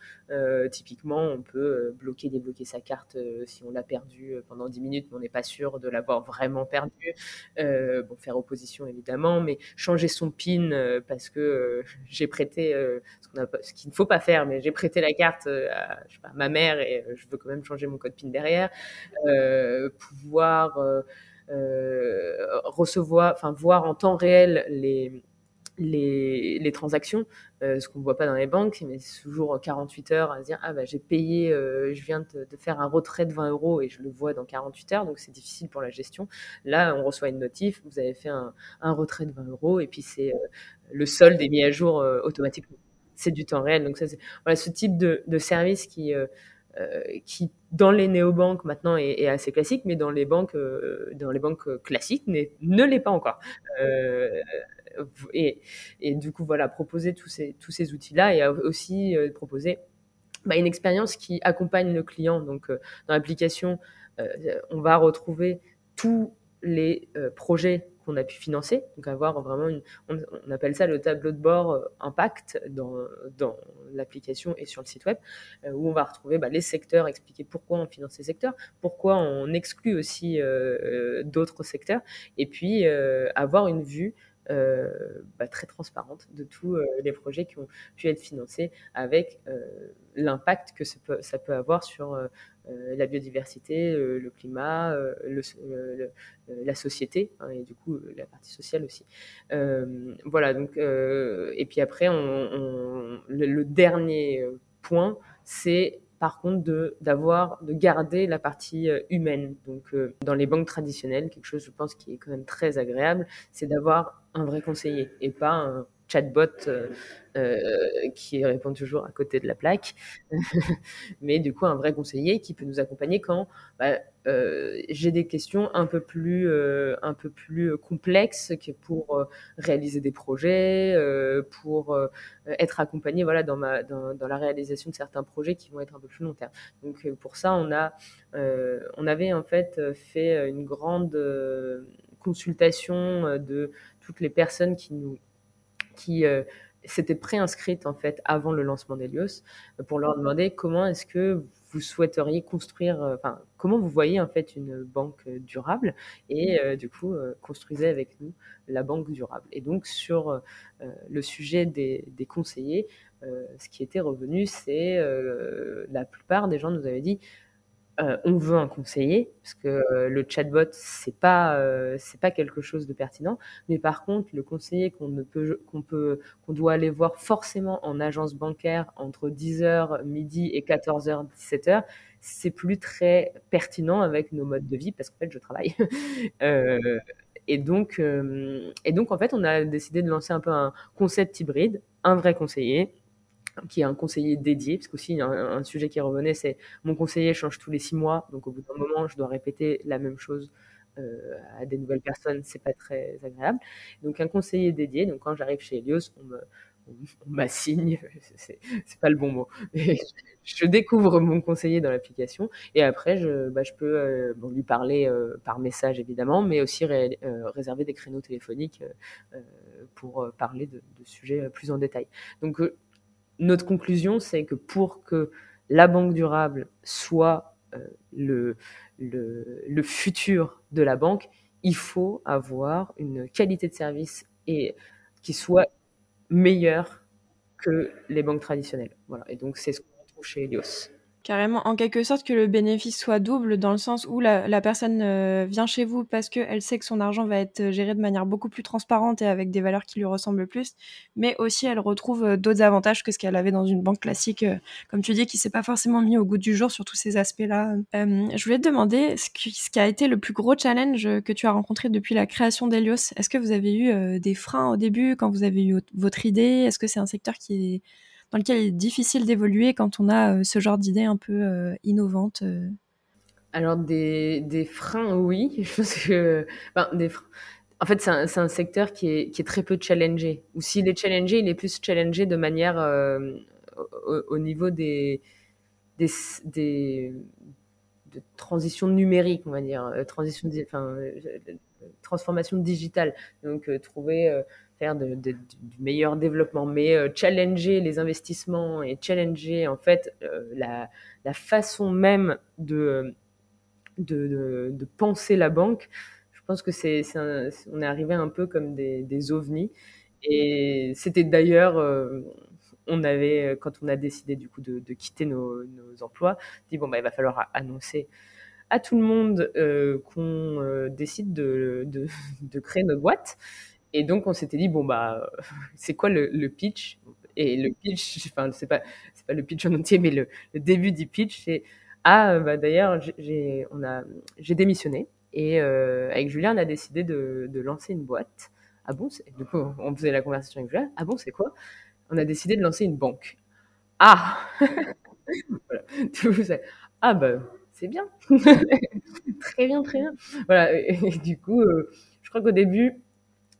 Speaker 2: typiquement, on peut bloquer, débloquer sa carte si on l'a perdu pendant 10 minutes, mais on n'est pas sûr de l'avoir vraiment perdu. bon, faire opposition évidemment, mais changer son PIN parce que j'ai prêté ce, qu'il ne faut pas faire, mais j'ai prêté la carte à, à ma mère et je veux quand même changer mon code PIN derrière, euh, pouvoir euh, euh, recevoir, enfin voir en temps réel les les, transactions, ce qu'on ne voit pas dans les banques, mais c'est toujours 48 heures à dire ah bah j'ai payé, je viens de, faire un retrait de 20 euros et je le vois dans 48 heures, donc c'est difficile pour la gestion. Là, on reçoit une notif, vous avez fait un, retrait de 20 euros et puis c'est le solde est mis à jour automatiquement. C'est du temps réel, donc ça voilà ce type de, service qui qui dans les néobanques maintenant est, assez classique, mais dans les banques, euh, dans les banques classiques ne l'est pas encore. Euh, et, et, du coup, voilà, proposer tous ces, tous ces outils-là et aussi proposer bah, une expérience qui accompagne le client. Donc, dans l'application, on va retrouver tous les projets qu'on a pu financer. Donc avoir vraiment une, on, appelle ça le tableau de bord euh, impact dans, l'application et sur le site web, euh, où on va retrouver bah, les secteurs, expliquer pourquoi on finance ces secteurs, pourquoi on exclut aussi euh, d'autres secteurs, et puis avoir une vue bah, très transparente de tous les projets qui ont pu être financés avec l'impact que ça peut, avoir sur la biodiversité, euh, le climat, euh, la société hein, et du coup la partie sociale aussi. voilà donc et puis après le, dernier point c'est par contre de d'avoir de garder la partie humaine donc dans les banques traditionnelles quelque chose je pense qui est quand même très agréable c'est d'avoir un vrai conseiller et pas un chatbot euh, euh, qui répond toujours à côté de la plaque, mais du coup un vrai conseiller qui peut nous accompagner quand bah, euh, j'ai des questions un peu plus, un peu plus complexes que pour réaliser des projets, pour être accompagné voilà, dans, dans, la réalisation de certains projets qui vont être un peu plus long terme. Donc pour ça, on, a, on avait en fait fait une grande consultation de toutes les personnes qui nous qui euh, s'étaient préinscrites en fait avant le lancement d'Helios pour leur demander comment est-ce que vous souhaiteriez construire, euh, enfin comment vous voyez en fait une banque durable et euh, du coup construisez avec nous la banque durable. Et donc sur le sujet des, des conseillers, ce qui était revenu, c'est la plupart des gens nous avaient dit euh, on veut un conseiller parce que euh, le chatbot c'est pas euh, c'est pas quelque chose de pertinent. Mais par contre le conseiller qu'on ne peut qu'on peut qu'on doit aller voir forcément en agence bancaire entre 10h midi et 14h 17h c'est plus très pertinent avec nos modes de vie parce qu'en fait je travaille. Et donc et donc en fait on a décidé de lancer un peu un concept hybride un vrai conseiller qui est un conseiller dédié, parce qu'aussi un, un sujet qui revenait, c'est mon conseiller change tous les six mois, donc au bout d'un moment, je dois répéter la même chose euh, à des nouvelles personnes, c'est pas très agréable. Donc un conseiller dédié, donc quand j'arrive chez Helios, on me, on m'assigne, c'est pas le bon mot. je découvre mon conseiller dans l'application et après je, bah, je peux euh, lui parler euh, par message évidemment, mais aussi ré, réserver des créneaux téléphoniques pour parler de, de, sujets plus en détail. Donc notre conclusion, c'est que pour que la banque durable soit le, le, le futur de la banque, il faut avoir une qualité de service et qui soit meilleure que les banques traditionnelles. Voilà. Et donc, c'est ce qu'on retrouve chez Helios.
Speaker 1: Carrément, en quelque sorte que le bénéfice soit double dans le sens où la, personne euh, vient chez vous parce qu'elle sait que son argent va être euh, géré de manière beaucoup plus transparente et avec des valeurs qui lui ressemblent plus, mais aussi elle retrouve euh, d'autres avantages que ce qu'elle avait dans une banque classique, comme tu dis, qui s'est pas forcément mis au goût du jour sur tous ces aspects-là. je voulais te demander ce qui, ce qui, a été le plus gros challenge que tu as rencontré depuis la création d'Elios. Est-ce que vous avez eu des freins au début quand vous avez eu votre idée? Est-ce que c'est un secteur qui est dans lequel il est difficile d'évoluer quand on a euh, ce genre d'idées un peu euh, innovantes euh.
Speaker 2: Alors, des, des, freins, oui. Je pense que. Ben, des freins. En fait, c'est un, un, secteur qui est, qui est, très peu challengé. Ou s'il est challengé, il est plus challengé de manière au, au, niveau des, des, des de transition numérique, on va dire, transition, transformation digitale. Donc, trouver faire de, de, du meilleur développement, mais euh, challenger les investissements et challenger en fait euh, la, façon même de, de, penser la banque. Je pense que c'est, on est arrivé un peu comme des, ovnis. Et c'était d'ailleurs, euh, on avait, quand on a décidé du coup de, de quitter nos, nos, emplois, dit bon bah il va falloir annoncer à tout le monde euh, qu'on euh, décide de, créer notre boîte. Et donc, on s'était dit, bon, bah, c'est quoi le, pitch? Et le pitch, enfin, c'est pas, c'est pas le pitch en entier, mais le, début du pitch, c'est, ah, bah, d'ailleurs, j'ai, on a, j'ai démissionné. Et euh, avec Julien, on a décidé de, de lancer une boîte. Ah bon Du coup, on faisait la conversation avec Julien. Ah bon, c'est quoi? On a décidé de lancer une banque. Ah voilà. Ah, bah, c'est bien. très bien, très bien. Voilà. Et, et du coup, euh, je crois qu'au début,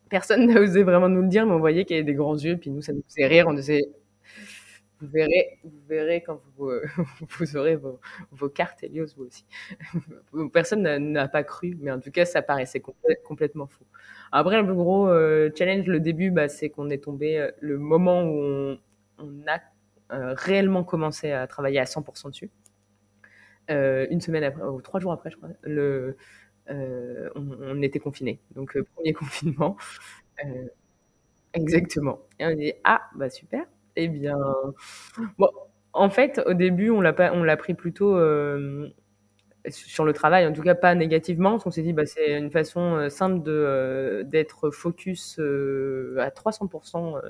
Speaker 2: personne n'a osé vraiment nous le dire, mais on voyait qu'il y avait des grands yeux, puis nous, ça nous faisait rire. On disait, vous verrez, vous verrez quand vous, euh, vous aurez vos, vos, cartes Helios, vous aussi. Personne n'a pas cru, mais en tout cas, ça paraissait complè complètement fou. Après, le plus gros euh, challenge, le début, bah, c'est qu'on est tombé euh, le moment où on, on a réellement commencé à travailler à 100% dessus. Euh, une semaine après, ou trois jours après, je crois, le, euh, on, était confinés. Donc, euh, premier confinement. Exactement. Et on dit, ah, bah super. Eh bien, bon, en fait, au début, on l'a pris plutôt sur le travail, en tout cas pas négativement. On s'est dit, bah, c'est une façon simple de d'être focus à 300%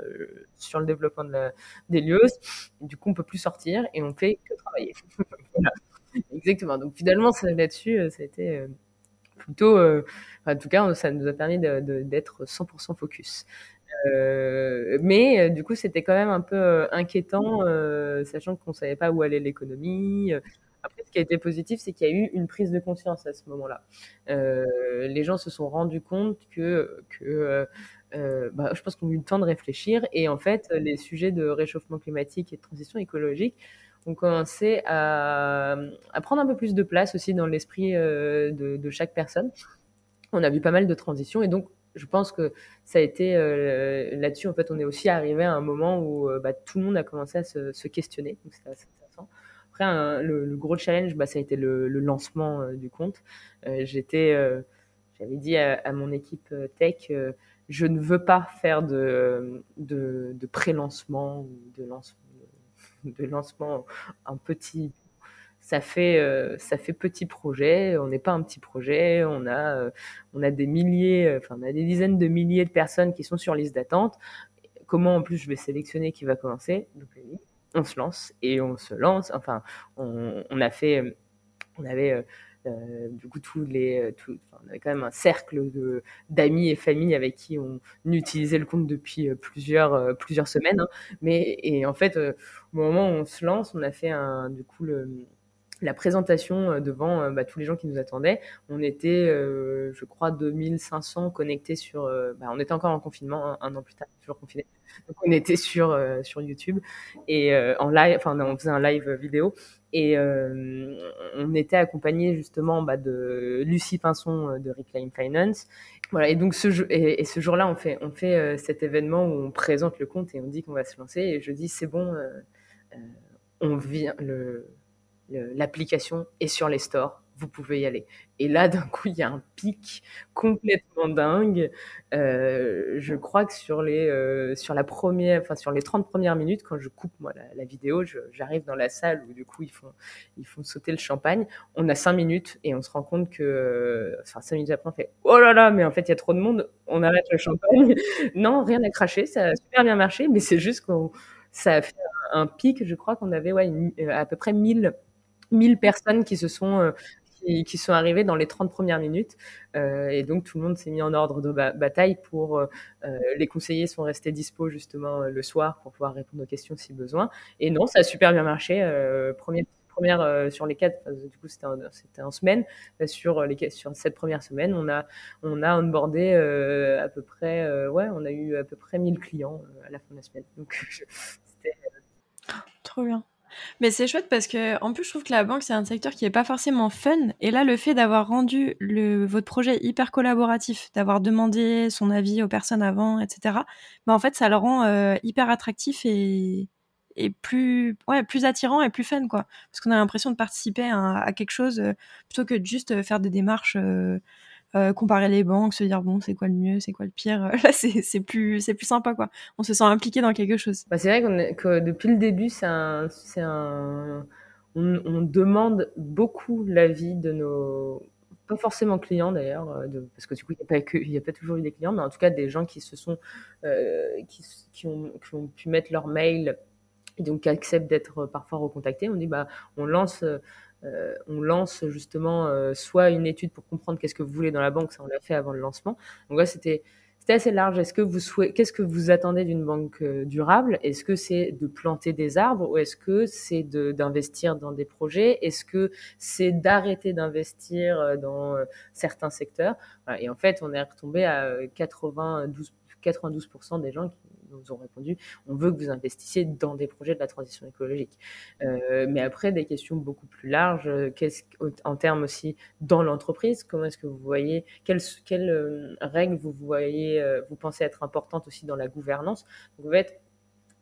Speaker 2: sur le développement de des lieux. du coup, on peut plus sortir et on fait que travailler. voilà. Exactement. Donc finalement, là-dessus, ça a été plutôt, euh, en tout cas, ça nous a permis d'être 100% focus. Euh, mais euh, du coup, c'était quand même un peu euh, inquiétant, euh, sachant qu'on savait pas où allait l'économie. Après, ce qui a été positif, c'est qu'il y a eu une prise de conscience à ce moment-là. les gens se sont rendus compte que, que bah, je pense qu'on a eu le temps de réfléchir et en fait, les sujets de réchauffement climatique et de transition écologique ont commencé à, à, prendre un peu plus de place aussi dans l'esprit euh, de, de, chaque personne. On a vu pas mal de transitions et donc je pense que ça a été euh, là-dessus en fait on est aussi arrivé à un moment où euh, bah, tout le monde a commencé à se, se questionner. Donc c'est assez intéressant. Après le, le, gros challenge bah, ça a été le, le lancement euh, du compte. Euh, J'étais j'avais dit à, à, mon équipe tech je ne veux pas faire de, de, de pré-lancement ou de lancement de lancement en petit. Ça fait, euh, ça fait petit projet. On n'est pas un petit projet. On a, euh, on a des milliers, euh, enfin, on a des dizaines de milliers de personnes qui sont sur liste d'attente. Comment en plus je vais sélectionner qui va commencer? Donc, on se lance et on se lance. Enfin, on, on a fait, on avait euh, du coup, tous les, euh, tout, on avait quand même un cercle d'amis et familles avec qui on utilisait le compte depuis euh, plusieurs plusieurs semaines. Hein. Mais et en fait, au moment où on se lance, on a fait un du coup le la présentation devant bah, tous les gens qui nous attendaient. On était, je crois, 2500 connectés sur. Bah, on était encore en confinement, hein, un an plus tard, toujours confiné. Donc on était sur sur YouTube et en live, enfin on faisait un live vidéo et euh, on était accompagné justement bah, de Lucie Pinson de Reclaim Finance. Voilà, et donc ce, et, et ce jour-là, on fait, on fait euh, cet événement où on présente le compte et on dit qu'on va se lancer. Et je dis, c'est bon, euh, on vient, le, l'application est sur les stores vous pouvez y aller. Et là, d'un coup, il y a un pic complètement dingue. Euh, je crois que sur les, euh, sur la première, enfin sur les 30 premières minutes, quand je coupe moi la, vidéo, j'arrive dans la salle où du coup ils font, ils font sauter le champagne. On a 5 minutes et on se rend compte que, enfin 5 minutes après, on fait oh là là, mais en fait il y a trop de monde, on arrête le champagne. non, rien à cracher, ça a super bien marché, mais c'est juste qu'on, ça a fait un, pic. Je crois qu'on avait ouais, à peu près 1000 1000 personnes qui se sont euh, qui, sont arrivés dans les 30 premières minutes. Euh, et donc, tout le monde s'est mis en ordre de bataille pour. Euh, les conseillers sont restés dispo justement le soir pour pouvoir répondre aux questions si besoin. Et non, ça a super bien marché. première première sur les quatre, du coup c'était c'était en semaine. sur les sur cette première semaine, on a on a onboardé à peu près ouais, on a eu à peu près 1000 clients à la fin de la semaine. Donc c'était
Speaker 1: trop bien. Mais c'est chouette parce que, en plus, je trouve que la banque, c'est un secteur qui est pas forcément fun. Et là, le fait d'avoir rendu le, votre projet hyper collaboratif, d'avoir demandé son avis aux personnes avant, etc., bah, en fait, ça le rend euh, hyper attractif et, et plus, ouais, plus attirant et plus fun, quoi. Parce qu'on a l'impression de participer à, quelque chose euh, plutôt que de juste faire des démarches. Euh, euh, comparer les banques, se dire bon c'est quoi le mieux, c'est quoi le pire. Là c'est plus plus sympa quoi. On se sent impliqué dans quelque chose.
Speaker 2: Bah, c'est vrai que depuis le début c'est un on, demande beaucoup l'avis de nos pas forcément clients d'ailleurs euh, parce que du coup il n'y a a pas toujours eu des clients mais en tout cas des gens qui se sont euh, qui, qui, ont, qui ont pu mettre leur mail et donc qui acceptent d'être parfois recontactés. On dit bah on lance euh, on lance justement euh, soit une étude pour comprendre qu'est-ce que vous voulez dans la banque, ça on l'a fait avant le lancement. Donc là, c'était c'était assez large. Est-ce que vous souhaitez, qu'est-ce que vous attendez d'une banque euh, durable? Est-ce que c'est de planter des arbres ou est-ce que c'est d'investir dans des projets? Est-ce que c'est d'arrêter d'investir dans certains secteurs? Et en fait, on est retombé à 92 92% des gens qui nous ont répondu on veut que vous investissiez dans des projets de la transition écologique. Euh, mais après, des questions beaucoup plus larges, euh, qu'est-ce, en termes aussi dans l'entreprise, comment est-ce que vous voyez, quelles, euh, règles vous voyez, vous pensez être importantes aussi dans la gouvernance? En fait,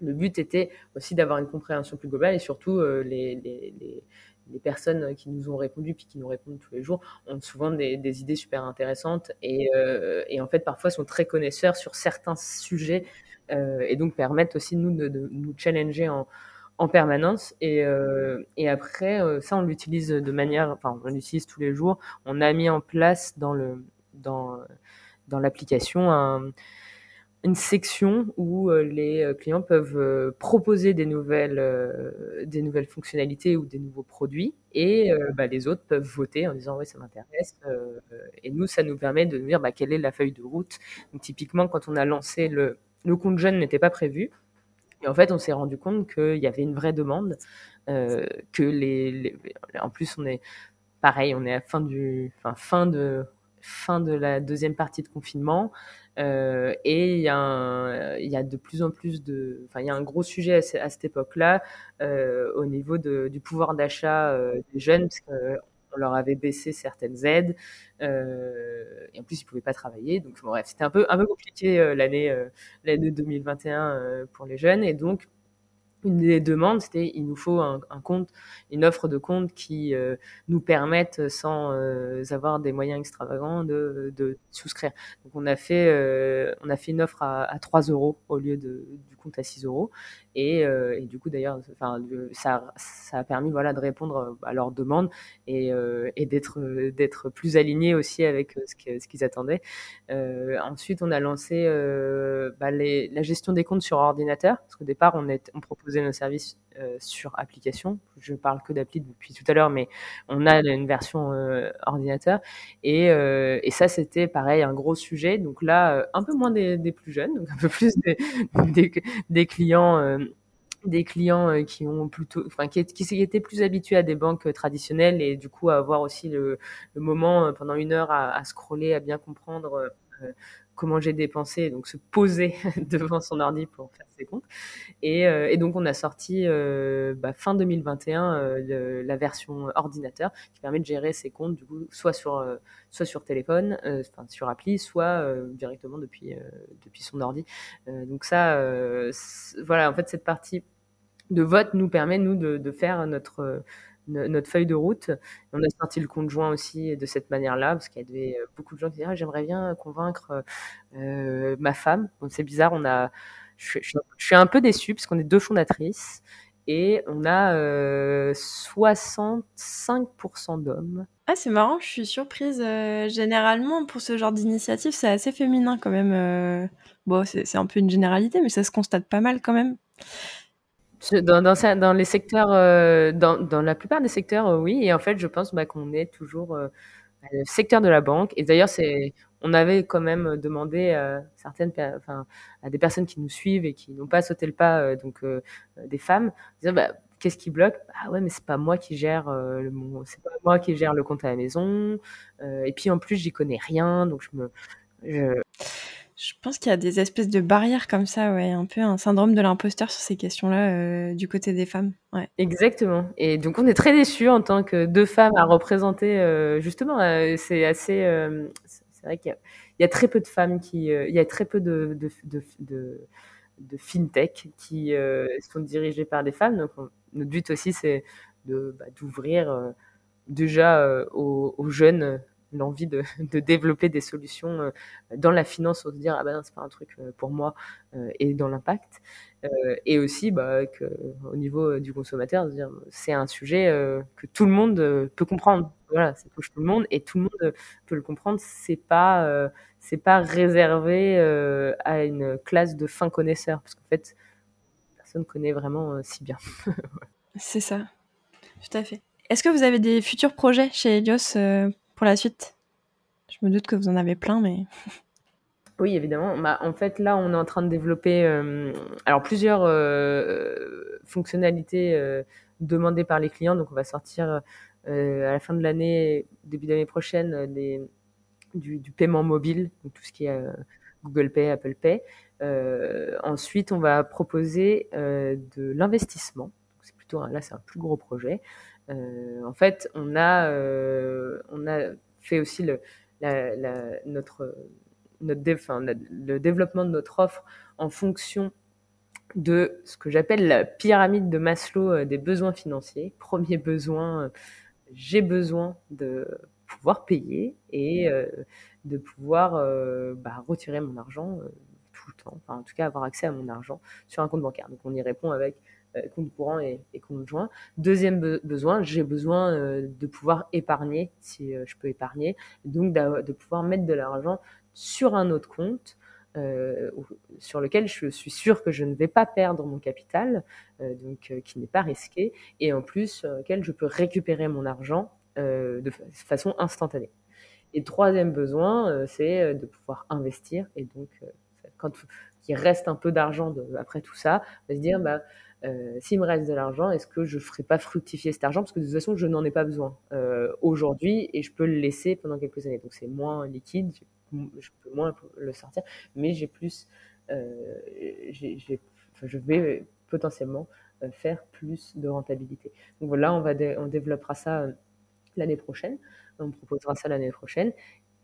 Speaker 2: le but était aussi d'avoir une compréhension plus globale et surtout les, personnes qui nous ont répondu puis qui nous répondent tous les jours ont souvent des, idées super intéressantes et, en fait parfois sont très connaisseurs sur certains sujets et donc permettent aussi nous de, nous challenger en, en permanence. Et, euh, et après, euh, ça, on l'utilise de manière, enfin, on l'utilise tous les jours. On a mis en place dans le dans dans l'application un, une section où euh, les clients peuvent proposer des nouvelles des nouvelles fonctionnalités ou des nouveaux produits et bah, les autres peuvent voter en disant oui ça m'intéresse et nous ça nous permet de nous dire bah, quelle est la feuille de route typiquement quand on a lancé le le compte jeune n'était pas prévu. Et en fait, on s'est rendu compte qu'il y avait une vraie demande, euh, que les, en plus on est pareil, on est à fin du, enfin, fin de fin de la deuxième partie de confinement euh, et il y, y a de plus en plus de, enfin il y a un gros sujet à, cette époque-là euh, au niveau de, du pouvoir d'achat des jeunes parce on leur avait baissé certaines aides euh, et en plus ils pouvaient pas travailler. Donc bref, c'était un peu un peu compliqué euh, l'année euh, l'année 2021 pour les jeunes et donc une des demandes, c'était il nous faut un, compte, une offre de compte qui nous permette, sans avoir des moyens extravagants, de, souscrire. Donc on a fait, on a fait une offre à, à 3 euros au lieu de, du compte à 6 euros. Et, euh, et, du coup, d'ailleurs, ça, ça a permis voilà, de répondre euh, à leurs demandes et, euh, et d'être, plus aligné aussi avec ce, que, ce qu'ils attendaient. Euh, ensuite, on a lancé euh, bah, la gestion des comptes sur ordinateur, parce qu'au départ, on, est, on proposait nos services sur application. Je parle que d'appli depuis tout à l'heure, mais on a une version ordinateur. Et, et ça, c'était pareil, un gros sujet. Donc là, un peu moins des, plus jeunes, donc un peu plus des, clients des clients qui ont plutôt, enfin, qui, étaient plus habitués à des banques traditionnelles et du coup à avoir aussi le, moment pendant une heure à, scroller, à bien comprendre comment j'ai dépensé, donc se poser devant son ordi pour faire ses comptes. Et, euh, donc on a sorti euh, bah, fin 2021 euh, la version ordinateur qui permet de gérer ses comptes du coup soit sur soit sur téléphone, enfin sur appli, soit directement depuis depuis son ordi. donc ça, voilà, en fait cette partie de vote nous permet nous de faire notre notre feuille de route. On a sorti le conjoint aussi de cette manière-là, parce qu'il y avait euh, beaucoup de gens qui disaient ah, j'aimerais bien convaincre euh, ma femme. c'est bizarre, on a, je, suis un peu déçue parce qu'on est deux fondatrices et on a 65% euh, d'hommes.
Speaker 1: Ah, c'est marrant, je suis surprise. généralement, pour ce genre d'initiative, c'est assez féminin quand même. bon, c'est un peu une généralité, mais ça se constate pas mal quand même.
Speaker 2: Dans, les secteurs, euh, dans, dans, la plupart des secteurs, euh, oui. Et en fait, je pense bah, qu'on est toujours euh, le secteur de la banque. Et d'ailleurs, c'est, on avait quand même demandé à certaines, enfin, à des personnes qui nous suivent et qui n'ont pas sauté le pas, donc des femmes, dire bah, qu'est-ce qui bloque? Ah ouais, mais c'est pas moi qui gère le, c'est pas moi qui gère le compte à la maison. et puis en plus, j'y connais rien, donc je me, je
Speaker 1: pense qu'il y a des espèces de barrières comme ça, ouais, un peu un syndrome de l'imposteur sur ces questions-là euh, du côté des femmes. Ouais.
Speaker 2: Exactement. Et donc on est très déçus en tant que deux femmes à représenter. Euh, justement, euh, c'est assez. c'est vrai qu'il y, a très peu de femmes qui. il y a très peu de, de, de, de, fintech qui sont dirigées par des femmes. Donc notre but aussi, c'est bah, d'ouvrir déjà aux jeunes l'envie de, de, développer des solutions euh, dans la finance, pour se dire ah ben c'est pas un truc euh, pour moi euh, et dans l'impact, et aussi bah, au niveau du consommateur, dire c'est un sujet que tout le monde peut comprendre. Voilà, ça touche tout le monde et tout le monde peut le comprendre. C'est pas c'est pas réservé à une classe de fins connaisseurs parce qu'en fait personne connaît vraiment si bien.
Speaker 1: c'est ça, tout à fait. Est-ce que vous avez des futurs projets chez Helios pour la suite Je me doute que vous en avez plein, mais.
Speaker 2: Oui, évidemment. Bah, en fait, là, on est en train de développer euh, alors plusieurs euh, fonctionnalités euh, demandées par les clients. Donc, on va sortir à la fin de l'année, début d'année prochaine, des, du, paiement mobile, donc tout ce qui est Google Pay, Apple Pay. ensuite, on va proposer de l'investissement. C'est plutôt là, c'est un plus gros projet. Euh, en fait, on a, euh, on a fait aussi le, notre, notre le développement de notre offre en fonction de ce que j'appelle la pyramide de Maslow euh, des besoins financiers. Premier besoin, j'ai besoin de pouvoir payer et de pouvoir bah, retirer mon argent tout le temps, enfin en tout cas avoir accès à mon argent sur un compte bancaire. Donc on y répond avec euh, courant et, compte joint. Deuxième besoin, j'ai besoin euh, de pouvoir épargner si euh, je peux épargner, donc de pouvoir mettre de l'argent sur un autre compte sur lequel je suis sûr que je ne vais pas perdre mon capital, donc qui n'est pas risqué, et en plus sur lequel je peux récupérer mon argent de façon instantanée. Et troisième besoin, c'est de pouvoir investir, et donc quand il reste un peu d'argent après tout ça, de se dire bah euh, s'il me reste de l'argent, est-ce que je ne ferai pas fructifier cet argent? Parce que de toute façon, je n'en ai pas besoin euh, aujourd'hui et je peux le laisser pendant quelques années. Donc c'est moins liquide, je peux moins le sortir, mais j'ai plus, euh, je vais potentiellement faire plus de rentabilité. Donc voilà, on, va on développera ça l'année prochaine. On proposera ça l'année prochaine.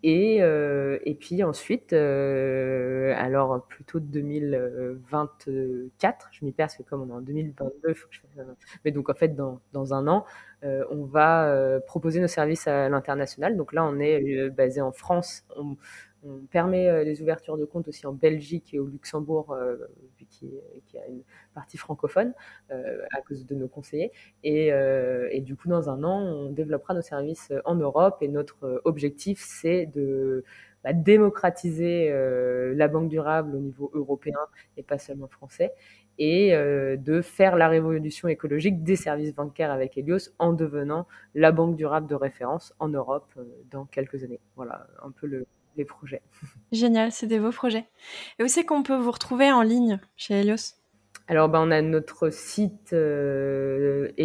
Speaker 2: Et, euh, et puis ensuite, euh, alors plutôt 2024, je m'y perds parce que comme on est en 2022, il faut que je fasse ça. Mais donc en fait, dans, dans un an, euh, on va proposer nos services à l'international. Donc là, on est basé en France. On permet euh, les ouvertures de comptes aussi en Belgique et au Luxembourg, euh, qui, a une partie francophone euh, à cause de nos conseillers. Et, et, du coup, dans un an, on développera nos services en Europe. Et notre objectif, c'est de bah, démocratiser la banque durable au niveau européen et pas seulement français et de faire la révolution écologique des services bancaires avec Helios en devenant la banque durable de référence en Europe dans quelques années. Voilà un peu le, les projets.
Speaker 1: Génial, c'est des beaux projets. Et où c'est qu'on peut vous retrouver en ligne chez Helios?
Speaker 2: Alors, bah, on a notre site helios.do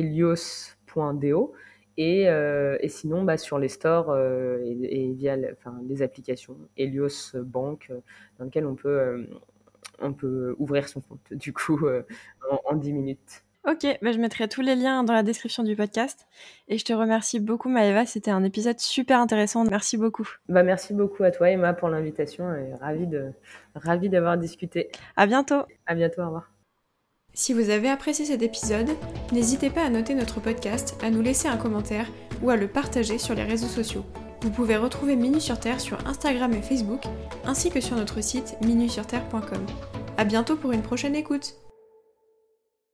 Speaker 2: et, et, sinon, bah, sur les stores et, via les applications Helios Bank, dans lesquelles on peut, on peut ouvrir son compte, du coup, en, en 10 minutes.
Speaker 1: Ok, bah je mettrai tous les liens dans la description du podcast. Et je te remercie beaucoup, Maëva. C'était un épisode super intéressant. Merci beaucoup.
Speaker 2: Bah, merci beaucoup à toi, Emma, pour l'invitation. Et ravi de, ravi d'avoir discuté.
Speaker 1: À bientôt.
Speaker 2: À bientôt. Au revoir.
Speaker 1: Si vous avez apprécié cet épisode, n'hésitez pas à noter notre podcast, à nous laisser un commentaire ou à le partager sur les réseaux sociaux. Vous pouvez retrouver Minu sur Terre sur Instagram et Facebook, ainsi que sur notre site minusurterre.com. À bientôt pour une prochaine écoute.